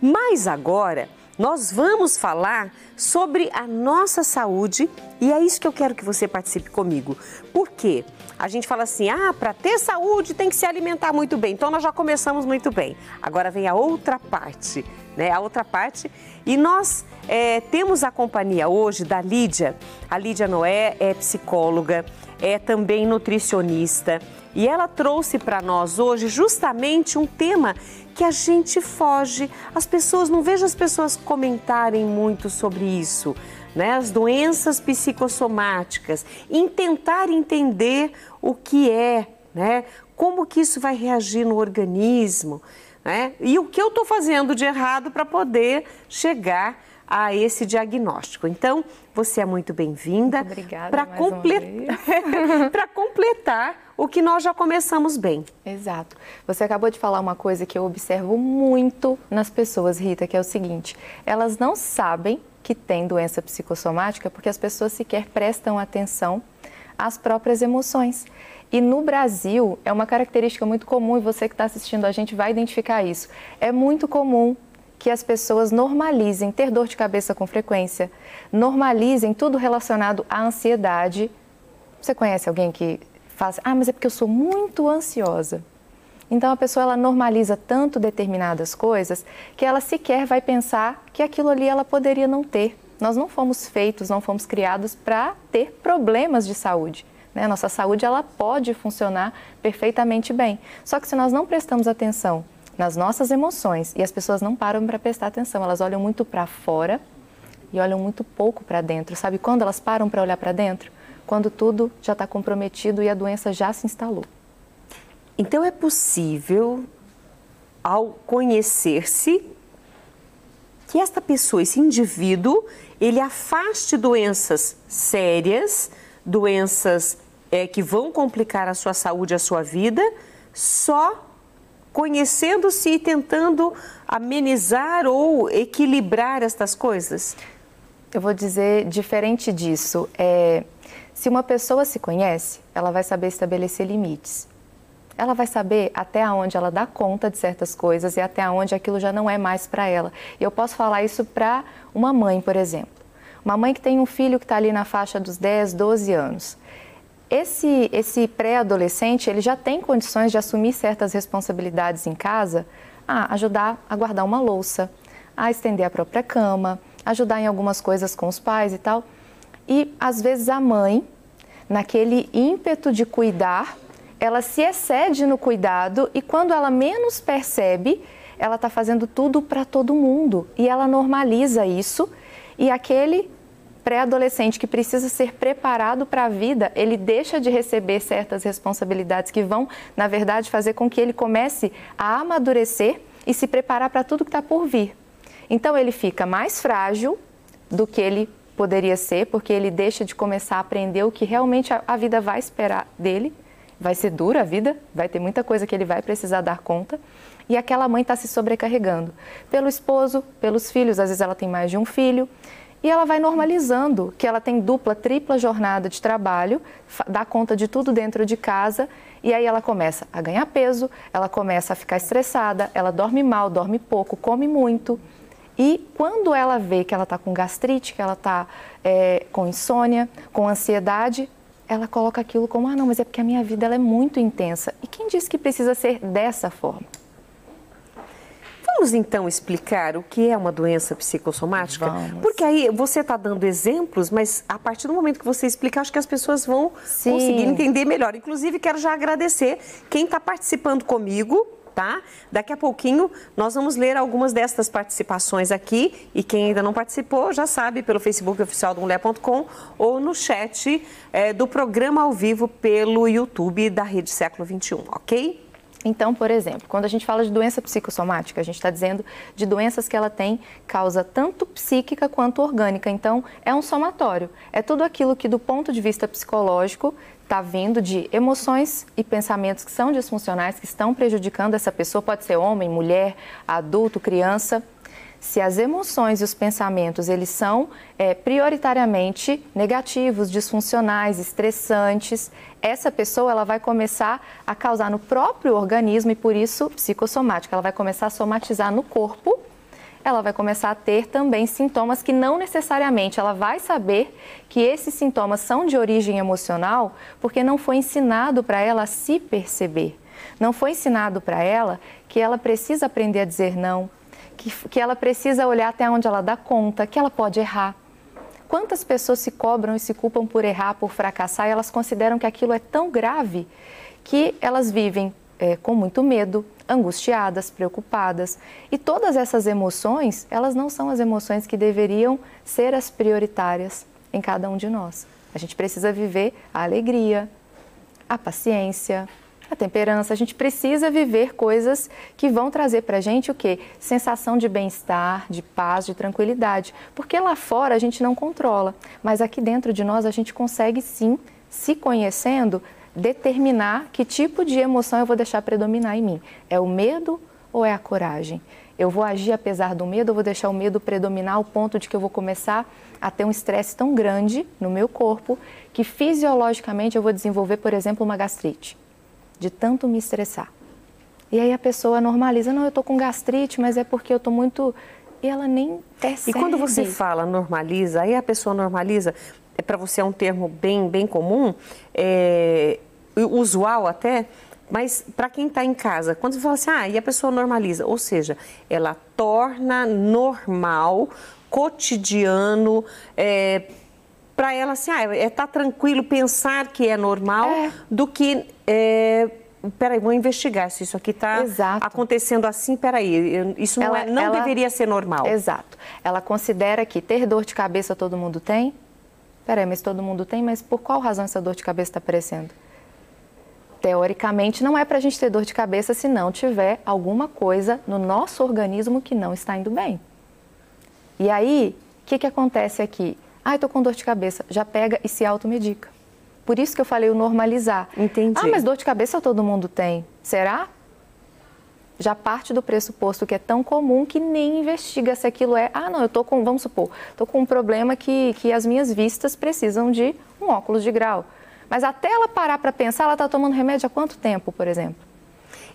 Mas agora nós vamos falar sobre a nossa saúde e é isso que eu quero que você participe comigo. Por quê? A gente fala assim: ah, para ter saúde tem que se alimentar muito bem. Então nós já começamos muito bem. Agora vem a outra parte, né? A outra parte. E nós é, temos a companhia hoje da Lídia. A Lídia Noé é psicóloga, é também nutricionista. E ela trouxe para nós hoje justamente um tema que a gente foge. As pessoas, não vejo as pessoas comentarem muito sobre isso né, as doenças psicossomáticas, em tentar entender o que é, né, como que isso vai reagir no organismo, né, e o que eu estou fazendo de errado para poder chegar a esse diagnóstico. Então, você é muito bem-vinda. Obrigada. Para comple... completar o que nós já começamos bem. Exato. Você acabou de falar uma coisa que eu observo muito nas pessoas, Rita, que é o seguinte: elas não sabem que tem doença psicossomática porque as pessoas sequer prestam atenção às próprias emoções. E no Brasil, é uma característica muito comum, e você que está assistindo a gente vai identificar isso. É muito comum que as pessoas normalizem ter dor de cabeça com frequência, normalizem tudo relacionado à ansiedade. Você conhece alguém que faz, ah, mas é porque eu sou muito ansiosa. Então a pessoa ela normaliza tanto determinadas coisas que ela sequer vai pensar que aquilo ali ela poderia não ter. Nós não fomos feitos, não fomos criados para ter problemas de saúde. Né? Nossa saúde ela pode funcionar perfeitamente bem. Só que se nós não prestamos atenção nas nossas emoções e as pessoas não param para prestar atenção, elas olham muito para fora e olham muito pouco para dentro. Sabe quando elas param para olhar para dentro? Quando tudo já está comprometido e a doença já se instalou. Então é possível, ao conhecer-se, que esta pessoa, esse indivíduo, ele afaste doenças sérias, doenças é, que vão complicar a sua saúde, a sua vida, só conhecendo-se e tentando amenizar ou equilibrar estas coisas? Eu vou dizer diferente disso. É, se uma pessoa se conhece, ela vai saber estabelecer limites ela vai saber até onde ela dá conta de certas coisas e até onde aquilo já não é mais para ela. E eu posso falar isso para uma mãe, por exemplo. Uma mãe que tem um filho que está ali na faixa dos 10, 12 anos. Esse, esse pré-adolescente, ele já tem condições de assumir certas responsabilidades em casa, a ajudar a guardar uma louça, a estender a própria cama, ajudar em algumas coisas com os pais e tal. E às vezes a mãe, naquele ímpeto de cuidar, ela se excede no cuidado e quando ela menos percebe, ela está fazendo tudo para todo mundo e ela normaliza isso e aquele pré-adolescente que precisa ser preparado para a vida, ele deixa de receber certas responsabilidades que vão, na verdade, fazer com que ele comece a amadurecer e se preparar para tudo que está por vir. Então ele fica mais frágil do que ele poderia ser, porque ele deixa de começar a aprender o que realmente a, vida vai esperar dele vai ser dura a vida, vai ter muita coisa que ele vai precisar dar conta. E aquela mãe está se sobrecarregando pelo esposo, pelos filhos, às vezes ela tem mais de um filho. E ela vai normalizando que ela tem dupla, tripla jornada de trabalho, dá conta de tudo dentro de casa, e aí ela começa a ganhar peso, ela começa a ficar estressada, ela dorme mal, dorme pouco, come muito. E quando ela vê que ela está com gastrite, que ela está é, com insônia, com ansiedade, ela coloca aquilo como, ah, não, mas é porque a minha vida ela é muito intensa. E quem disse que precisa ser dessa forma? Vamos então explicar o que é uma doença psicossomática? Vamos. Porque aí você está dando exemplos, mas a partir do momento que você explicar, acho que as pessoas vão Sim. conseguir entender melhor. Inclusive, quero já agradecer quem está participando comigo tá? Daqui a pouquinho nós vamos ler algumas destas participações aqui e quem ainda não participou já sabe pelo Facebook oficial do Mulher.com ou no chat é, do programa ao vivo pelo YouTube da Rede Século 21, ok? Então, por exemplo, quando a gente fala de doença psicossomática, a gente está dizendo de doenças que ela tem causa tanto psíquica quanto orgânica. Então, é um somatório. É tudo aquilo que, do ponto de vista psicológico, está vindo de emoções e pensamentos que são disfuncionais, que estão prejudicando essa pessoa, pode ser homem, mulher, adulto, criança. Se as emoções e os pensamentos eles são é, prioritariamente negativos, disfuncionais, estressantes, essa pessoa ela vai começar a causar no próprio organismo e por isso psicossomática, ela vai começar a somatizar no corpo ela vai começar a ter também sintomas que não necessariamente ela vai saber que esses sintomas são de origem emocional, porque não foi ensinado para ela se perceber. Não foi ensinado para ela que ela precisa aprender a dizer não, que, que ela precisa olhar até onde ela dá conta, que ela pode errar. Quantas pessoas se cobram e se culpam por errar, por fracassar, e elas consideram que aquilo é tão grave que elas vivem é, com muito medo, angustiadas, preocupadas. E todas essas emoções, elas não são as emoções que deveriam ser as prioritárias em cada um de nós. A gente precisa viver a alegria, a paciência, a temperança. A gente precisa viver coisas que vão trazer para a gente o quê? Sensação de bem-estar, de paz, de tranquilidade. Porque lá fora a gente não controla, mas aqui dentro de nós a gente consegue sim, se conhecendo, determinar que tipo de emoção eu vou deixar predominar em mim. É o medo ou é a coragem? Eu vou agir apesar do medo ou vou deixar o medo predominar ao ponto de que eu vou começar a ter um estresse tão grande no meu corpo que fisiologicamente eu vou desenvolver, por exemplo, uma gastrite, de tanto me estressar. E aí a pessoa normaliza, não, eu estou com gastrite, mas é porque eu estou muito. E ela nem percebe. E quando você fala normaliza, aí a pessoa normaliza, é para você é um termo bem, bem comum, é, usual até, mas para quem está em casa, quando você fala assim, ah, e a pessoa normaliza, ou seja, ela torna normal, cotidiano, é, para ela assim, ah, é tá tranquilo pensar que é normal é. do que é, peraí, vou investigar se isso aqui está acontecendo assim, peraí, isso não, ela, é, não ela, deveria ser normal. Exato. Ela considera que ter dor de cabeça todo mundo tem, Peraí, mas todo mundo tem, mas por qual razão essa dor de cabeça está aparecendo? Teoricamente, não é para a gente ter dor de cabeça se não tiver alguma coisa no nosso organismo que não está indo bem. E aí, o que, que acontece aqui? Ah, estou com dor de cabeça. Já pega e se automedica. Por isso que eu falei o normalizar. Entendi. Ah, mas dor de cabeça todo mundo tem. Será? já parte do pressuposto que é tão comum que nem investiga se aquilo é, ah, não, eu tô com, vamos supor, tô com um problema que, que as minhas vistas precisam de um óculos de grau. Mas até ela parar para pensar, ela está tomando remédio há quanto tempo, por exemplo?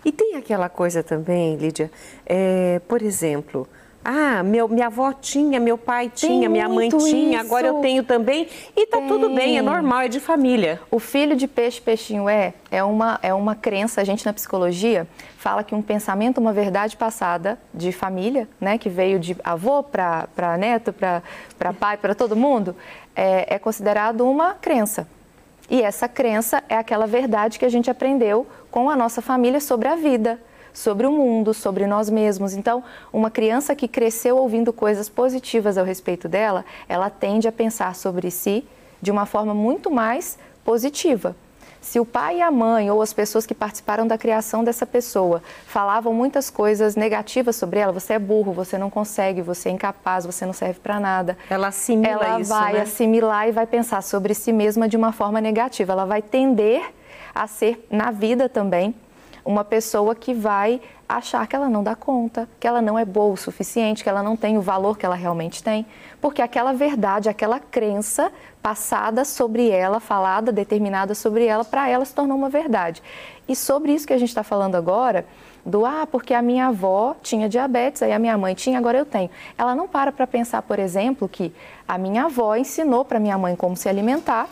E tem aquela coisa também, Lídia, é, por exemplo, ah, meu, minha avó tinha, meu pai tinha, Tem minha mãe tinha, isso. agora eu tenho também. E tá Tem. tudo bem, é normal, é de família. O filho de peixe, peixinho é, é uma, é uma crença, a gente na psicologia fala que um pensamento, uma verdade passada de família, né, que veio de avô para neto, para pai, para todo mundo, é, é considerado uma crença. E essa crença é aquela verdade que a gente aprendeu com a nossa família sobre a vida sobre o mundo, sobre nós mesmos. Então, uma criança que cresceu ouvindo coisas positivas ao respeito dela, ela tende a pensar sobre si de uma forma muito mais positiva. Se o pai e a mãe ou as pessoas que participaram da criação dessa pessoa falavam muitas coisas negativas sobre ela, você é burro, você não consegue, você é incapaz, você não serve para nada. Ela assimila ela isso, vai né? assimilar e vai pensar sobre si mesma de uma forma negativa. Ela vai tender a ser na vida também uma pessoa que vai achar que ela não dá conta, que ela não é boa o suficiente, que ela não tem o valor que ela realmente tem, porque aquela verdade, aquela crença passada sobre ela, falada, determinada sobre ela, para ela se tornou uma verdade. E sobre isso que a gente está falando agora, do ah, porque a minha avó tinha diabetes, aí a minha mãe tinha, agora eu tenho. Ela não para para pensar, por exemplo, que a minha avó ensinou para minha mãe como se alimentar,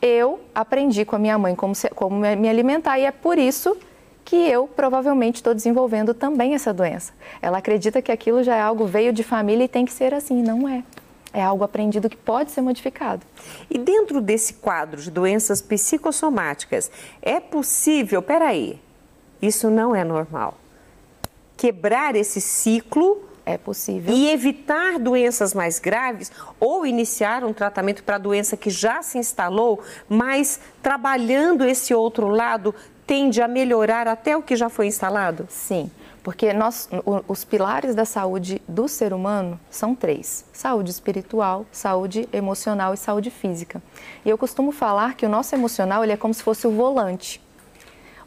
eu aprendi com a minha mãe como, se, como me alimentar e é por isso que eu provavelmente estou desenvolvendo também essa doença. Ela acredita que aquilo já é algo veio de família e tem que ser assim, não é. É algo aprendido que pode ser modificado. E dentro desse quadro de doenças psicossomáticas, é possível, peraí, isso não é normal. Quebrar esse ciclo é possível. E evitar doenças mais graves ou iniciar um tratamento para a doença que já se instalou, mas trabalhando esse outro lado, tende a melhorar até o que já foi instalado? Sim, porque nós, os pilares da saúde do ser humano são três: saúde espiritual, saúde emocional e saúde física. E eu costumo falar que o nosso emocional ele é como se fosse o volante.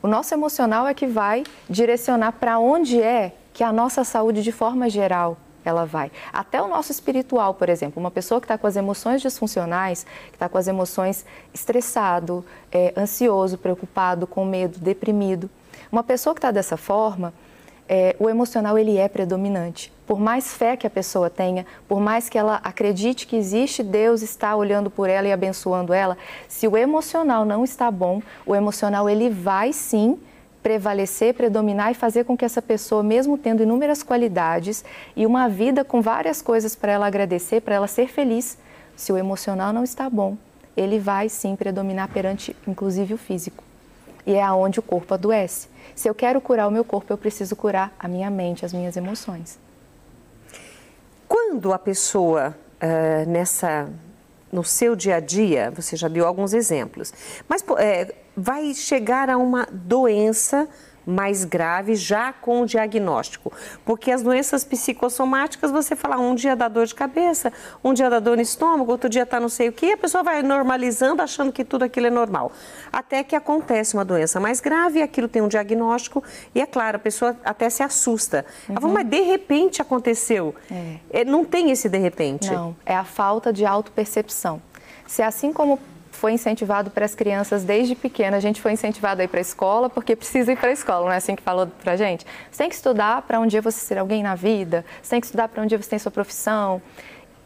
O nosso emocional é que vai direcionar para onde é que a nossa saúde de forma geral ela vai. Até o nosso espiritual, por exemplo, uma pessoa que está com as emoções disfuncionais, que está com as emoções estressado, é, ansioso, preocupado, com medo, deprimido. Uma pessoa que está dessa forma, é, o emocional ele é predominante. Por mais fé que a pessoa tenha, por mais que ela acredite que existe Deus está olhando por ela e abençoando ela, se o emocional não está bom, o emocional ele vai sim prevalecer, predominar e fazer com que essa pessoa, mesmo tendo inúmeras qualidades e uma vida com várias coisas para ela agradecer, para ela ser feliz, se o emocional não está bom, ele vai sim predominar perante, inclusive, o físico. E é aonde o corpo adoece. Se eu quero curar o meu corpo, eu preciso curar a minha mente, as minhas emoções. Quando a pessoa uh, nessa no seu dia a dia, você já deu alguns exemplos, mas é, vai chegar a uma doença mais grave já com o diagnóstico. Porque as doenças psicossomáticas, você fala um dia dá dor de cabeça, um dia dá dor no estômago, outro dia está não sei o que, a pessoa vai normalizando, achando que tudo aquilo é normal. Até que acontece uma doença mais grave, aquilo tem um diagnóstico, e é claro, a pessoa até se assusta. Uhum. Fala, mas de repente aconteceu. É. É, não tem esse de repente. Não, é a falta de autopercepção. Se assim como foi incentivado para as crianças desde pequena. A gente foi incentivado a ir para a escola porque precisa ir para a escola, não é assim que falou para a gente? Você tem que estudar para um dia você ser alguém na vida, você tem que estudar para um dia você ter sua profissão.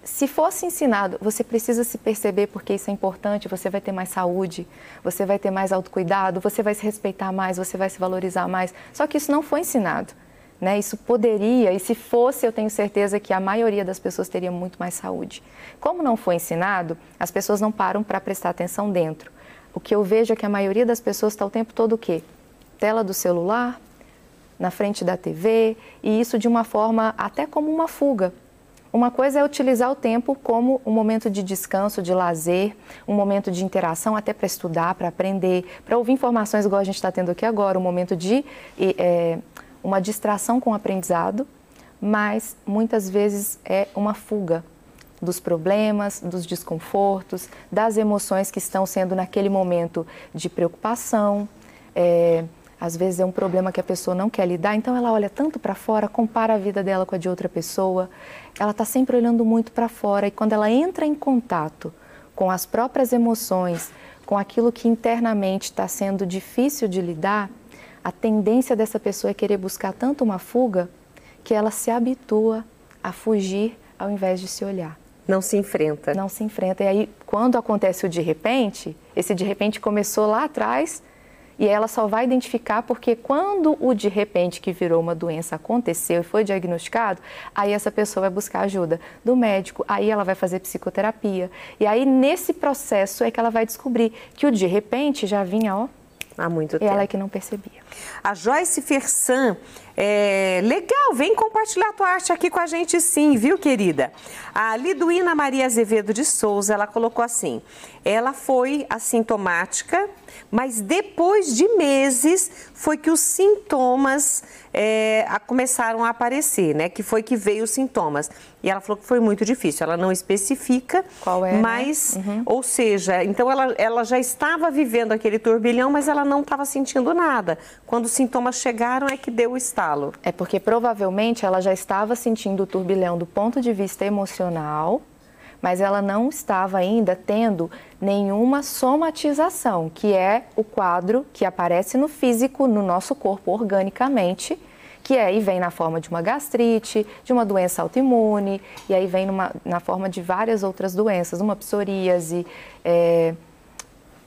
Se fosse ensinado, você precisa se perceber porque isso é importante, você vai ter mais saúde, você vai ter mais autocuidado, você vai se respeitar mais, você vai se valorizar mais. Só que isso não foi ensinado. Né? Isso poderia, e se fosse, eu tenho certeza que a maioria das pessoas teria muito mais saúde. Como não foi ensinado, as pessoas não param para prestar atenção dentro. O que eu vejo é que a maioria das pessoas está o tempo todo o quê? Tela do celular, na frente da TV, e isso de uma forma até como uma fuga. Uma coisa é utilizar o tempo como um momento de descanso, de lazer, um momento de interação, até para estudar, para aprender, para ouvir informações igual a gente está tendo aqui agora, um momento de é, uma distração com o aprendizado, mas muitas vezes é uma fuga dos problemas, dos desconfortos, das emoções que estão sendo naquele momento de preocupação. É, às vezes é um problema que a pessoa não quer lidar, então ela olha tanto para fora, compara a vida dela com a de outra pessoa. Ela está sempre olhando muito para fora e quando ela entra em contato com as próprias emoções, com aquilo que internamente está sendo difícil de lidar, a tendência dessa pessoa é querer buscar tanto uma fuga que ela se habitua a fugir ao invés de se olhar. Não se enfrenta. Não se enfrenta. E aí, quando acontece o de repente, esse de repente começou lá atrás e ela só vai identificar porque quando o de repente que virou uma doença aconteceu e foi diagnosticado, aí essa pessoa vai buscar ajuda do médico, aí ela vai fazer psicoterapia. E aí nesse processo é que ela vai descobrir que o de repente já vinha, ó, há muito tempo. Ela é que não percebia. A Joyce Fersan, é, legal, vem compartilhar a tua arte aqui com a gente sim, viu, querida? A Liduína Maria Azevedo de Souza, ela colocou assim, ela foi assintomática, mas depois de meses foi que os sintomas é, começaram a aparecer, né? Que foi que veio os sintomas. E ela falou que foi muito difícil. Ela não especifica, Qual é, né? mas, né? uhum. ou seja, então ela, ela já estava vivendo aquele turbilhão, mas ela não estava sentindo nada. Quando os sintomas chegaram é que deu o estalo. É porque provavelmente ela já estava sentindo o turbilhão do ponto de vista emocional, mas ela não estava ainda tendo nenhuma somatização, que é o quadro que aparece no físico, no nosso corpo organicamente, que aí vem na forma de uma gastrite, de uma doença autoimune, e aí vem numa, na forma de várias outras doenças, uma psoríase, é,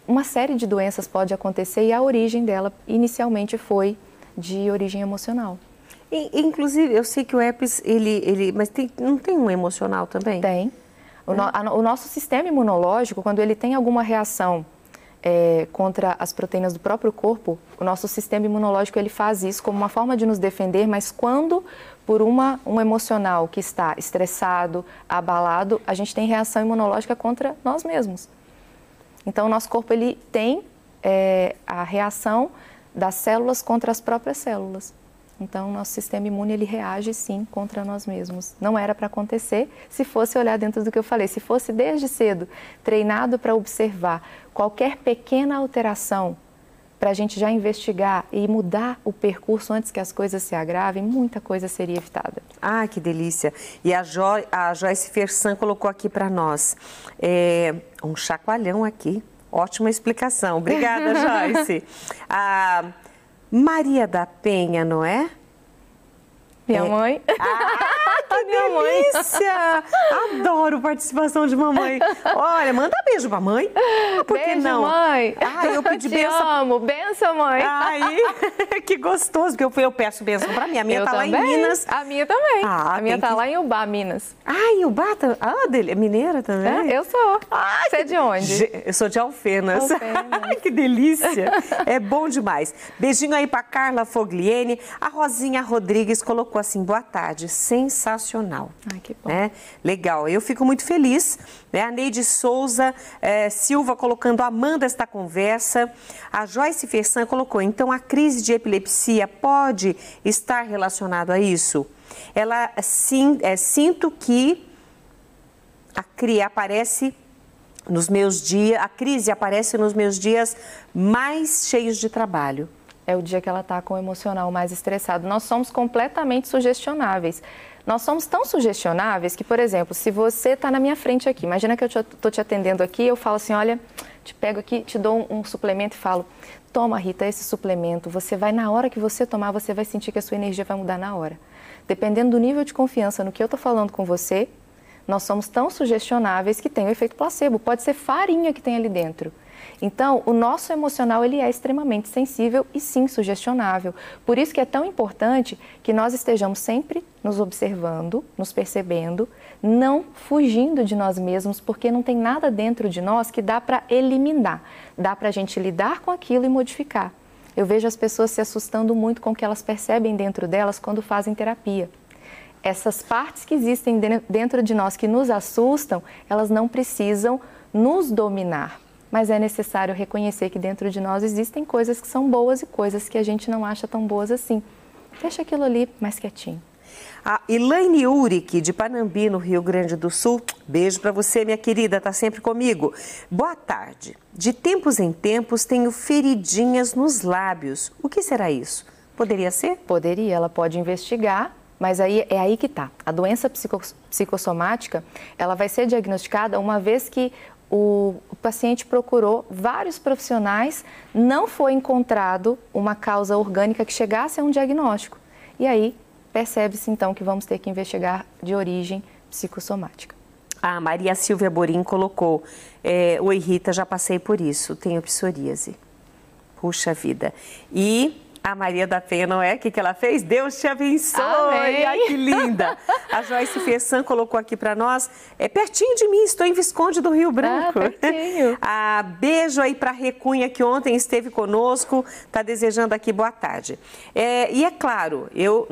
uma série de doenças pode acontecer e a origem dela inicialmente foi de origem emocional. E, inclusive, eu sei que o herpes, ele, ele mas tem, não tem um emocional também? Tem. O, no, a, o nosso sistema imunológico, quando ele tem alguma reação é, contra as proteínas do próprio corpo, o nosso sistema imunológico ele faz isso como uma forma de nos defender, mas quando por uma, um emocional que está estressado, abalado, a gente tem reação imunológica contra nós mesmos. Então, o nosso corpo ele tem é, a reação das células contra as próprias células. Então, nosso sistema imune ele reage sim contra nós mesmos. Não era para acontecer se fosse olhar dentro do que eu falei, se fosse desde cedo treinado para observar qualquer pequena alteração para a gente já investigar e mudar o percurso antes que as coisas se agravem, muita coisa seria evitada. Ah, que delícia! E a, jo a Joyce Fersan colocou aqui para nós é, um chacoalhão aqui. Ótima explicação. Obrigada, Joyce. A Maria da Penha, não é? Minha é... mãe. Ah! Que minha delícia! Mãe. Adoro participação de mamãe. Olha, manda beijo pra mãe. Por beijo, que não? mãe. Ah, eu pedi Te benção. amo. Benção, mãe. Aí, que gostoso, porque eu, eu peço benção pra mim. A minha eu tá também. lá em Minas. A minha também. Ah, a minha tá que... lá em Ubá, Minas. Ah, em Ubá? Tá... Ah, dele... é mineira também? É, eu sou. Ah, Você é de onde? Eu sou de Alfenas. Alfenas. que delícia. É bom demais. Beijinho aí pra Carla Fogliene. A Rosinha Rodrigues colocou assim, boa tarde, sensacional. Ai, que bom. Né? Legal, eu fico muito feliz. Né? A Neide Souza eh, Silva colocando amando esta conversa. A Joyce Fersan colocou, então a crise de epilepsia pode estar relacionado a isso? Ela sim, é, sinto que a cria aparece nos meus dias, a crise aparece nos meus dias mais cheios de trabalho. É o dia que ela está com o emocional mais estressado. Nós somos completamente sugestionáveis. Nós somos tão sugestionáveis que, por exemplo, se você está na minha frente aqui, imagina que eu estou te atendendo aqui, eu falo assim, olha, te pego aqui, te dou um, um, suplemento e falo, toma Rita, esse suplemento, você vai, na hora que você tomar, você vai sentir que a sua energia vai mudar na hora. Dependendo do nível de confiança no que eu estou falando com você, nós somos tão sugestionáveis que tem o efeito placebo. Pode ser farinha que tem ali dentro. Então, o nosso emocional ele é extremamente sensível e sim sugestionável. Por isso que é tão importante que nós estejamos sempre nos observando, nos percebendo, não fugindo de nós mesmos, porque não tem nada dentro de nós que dá para eliminar. Dá para a gente lidar com aquilo e modificar. Eu vejo as pessoas se assustando muito com o que elas percebem dentro delas quando fazem terapia essas partes que existem dentro de nós que nos assustam, elas não precisam nos dominar. Mas é necessário reconhecer que dentro de nós existem coisas que são boas e coisas que a gente não acha tão boas assim. Deixa aquilo ali mais quietinho. A Elaine Uric, de Panambi, no Rio Grande do Sul. Beijo para você, minha querida, tá sempre comigo. Boa tarde. De tempos em tempos tenho feridinhas nos lábios. O que será isso? Poderia ser? Poderia, ela pode investigar mas aí é aí que está. A doença psicossomática, ela vai ser diagnosticada uma vez que o, paciente procurou vários profissionais, não foi encontrado uma causa orgânica que chegasse a um diagnóstico. E aí percebe-se então que vamos ter que investigar de origem psicossomática. A Maria Silvia Borim colocou: é, Oi Rita, já passei por isso, tenho psoríase. Puxa vida. E a Maria da Penha, não é? O que, que ela fez? Deus te abençoe! Amém. Ai, que linda! A Joyce Fessan colocou aqui para nós, é pertinho de mim, estou em Visconde do Rio Branco. Ah, pertinho. Ah, beijo aí para Recunha, que ontem esteve conosco, está desejando aqui boa tarde. É, e é claro, eu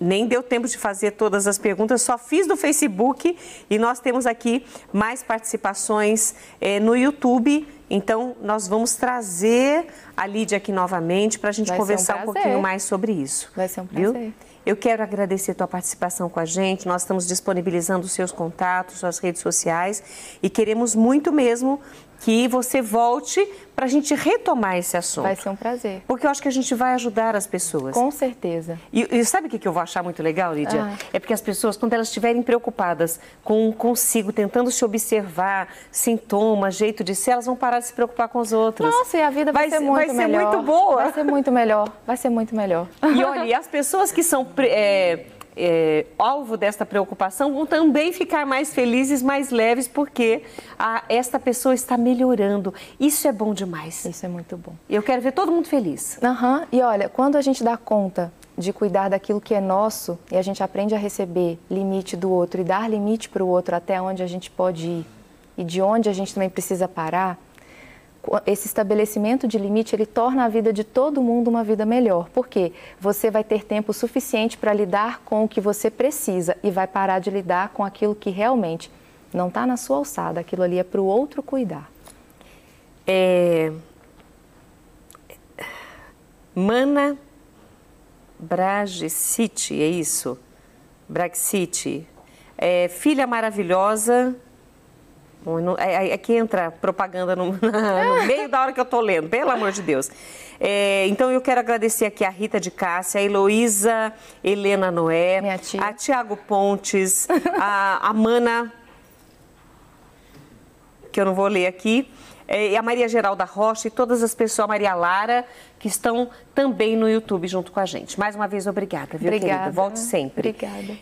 nem deu tempo de fazer todas as perguntas, só fiz do Facebook e nós temos aqui mais participações é, no YouTube. Então, nós vamos trazer a Lídia aqui novamente para a gente Vai conversar um, um, pouquinho mais sobre isso. Vai ser um prazer. Viu? Eu quero agradecer a tua participação com a gente. Nós estamos disponibilizando os seus contatos, suas redes sociais e queremos muito mesmo que você volte para a gente retomar esse assunto. Vai ser um prazer. Porque eu acho que a gente vai ajudar as pessoas. Com certeza. E, e sabe o que eu vou achar muito legal, Lídia? Ah. É porque as pessoas, quando elas estiverem preocupadas com consigo, tentando se observar, sintomas, jeito de ser, elas vão parar de se preocupar com os outros. Nossa, e a vida vai, vai ser muito vai ser melhor. muito boa. Vai ser muito melhor. Vai ser muito melhor. E olha, e as pessoas que são é, é, alvo desta preocupação vão também ficar mais felizes, mais leves, porque a, esta pessoa está melhorando. Isso é bom demais. Isso é muito bom. Eu quero ver todo mundo feliz. Uhum. E olha, quando a gente dá conta de cuidar daquilo que é nosso e a gente aprende a receber limite do outro e dar limite para o outro até onde a gente pode ir e de onde a gente também precisa parar, esse estabelecimento de limite ele torna a vida de todo mundo uma vida melhor. Porque você vai ter tempo suficiente para lidar com o que você precisa e vai parar de lidar com aquilo que realmente não está na sua alçada. Aquilo ali é para o outro cuidar. É... Mana Bragicite, é isso? Bragicite. É, filha maravilhosa, é, é, que entra propaganda no, no, meio da hora que eu estou lendo, pelo amor de Deus. É, então eu quero agradecer aqui a Rita de Cássia, a Heloísa Helena Noé, a Tiago Pontes, a, a Mana, que eu não vou ler aqui, é, e a Maria Geralda Rocha e todas as pessoas, a Maria Lara, que estão também no YouTube junto com a gente. Mais uma vez, obrigada, viu, obrigada. querida? Volte sempre. Obrigada.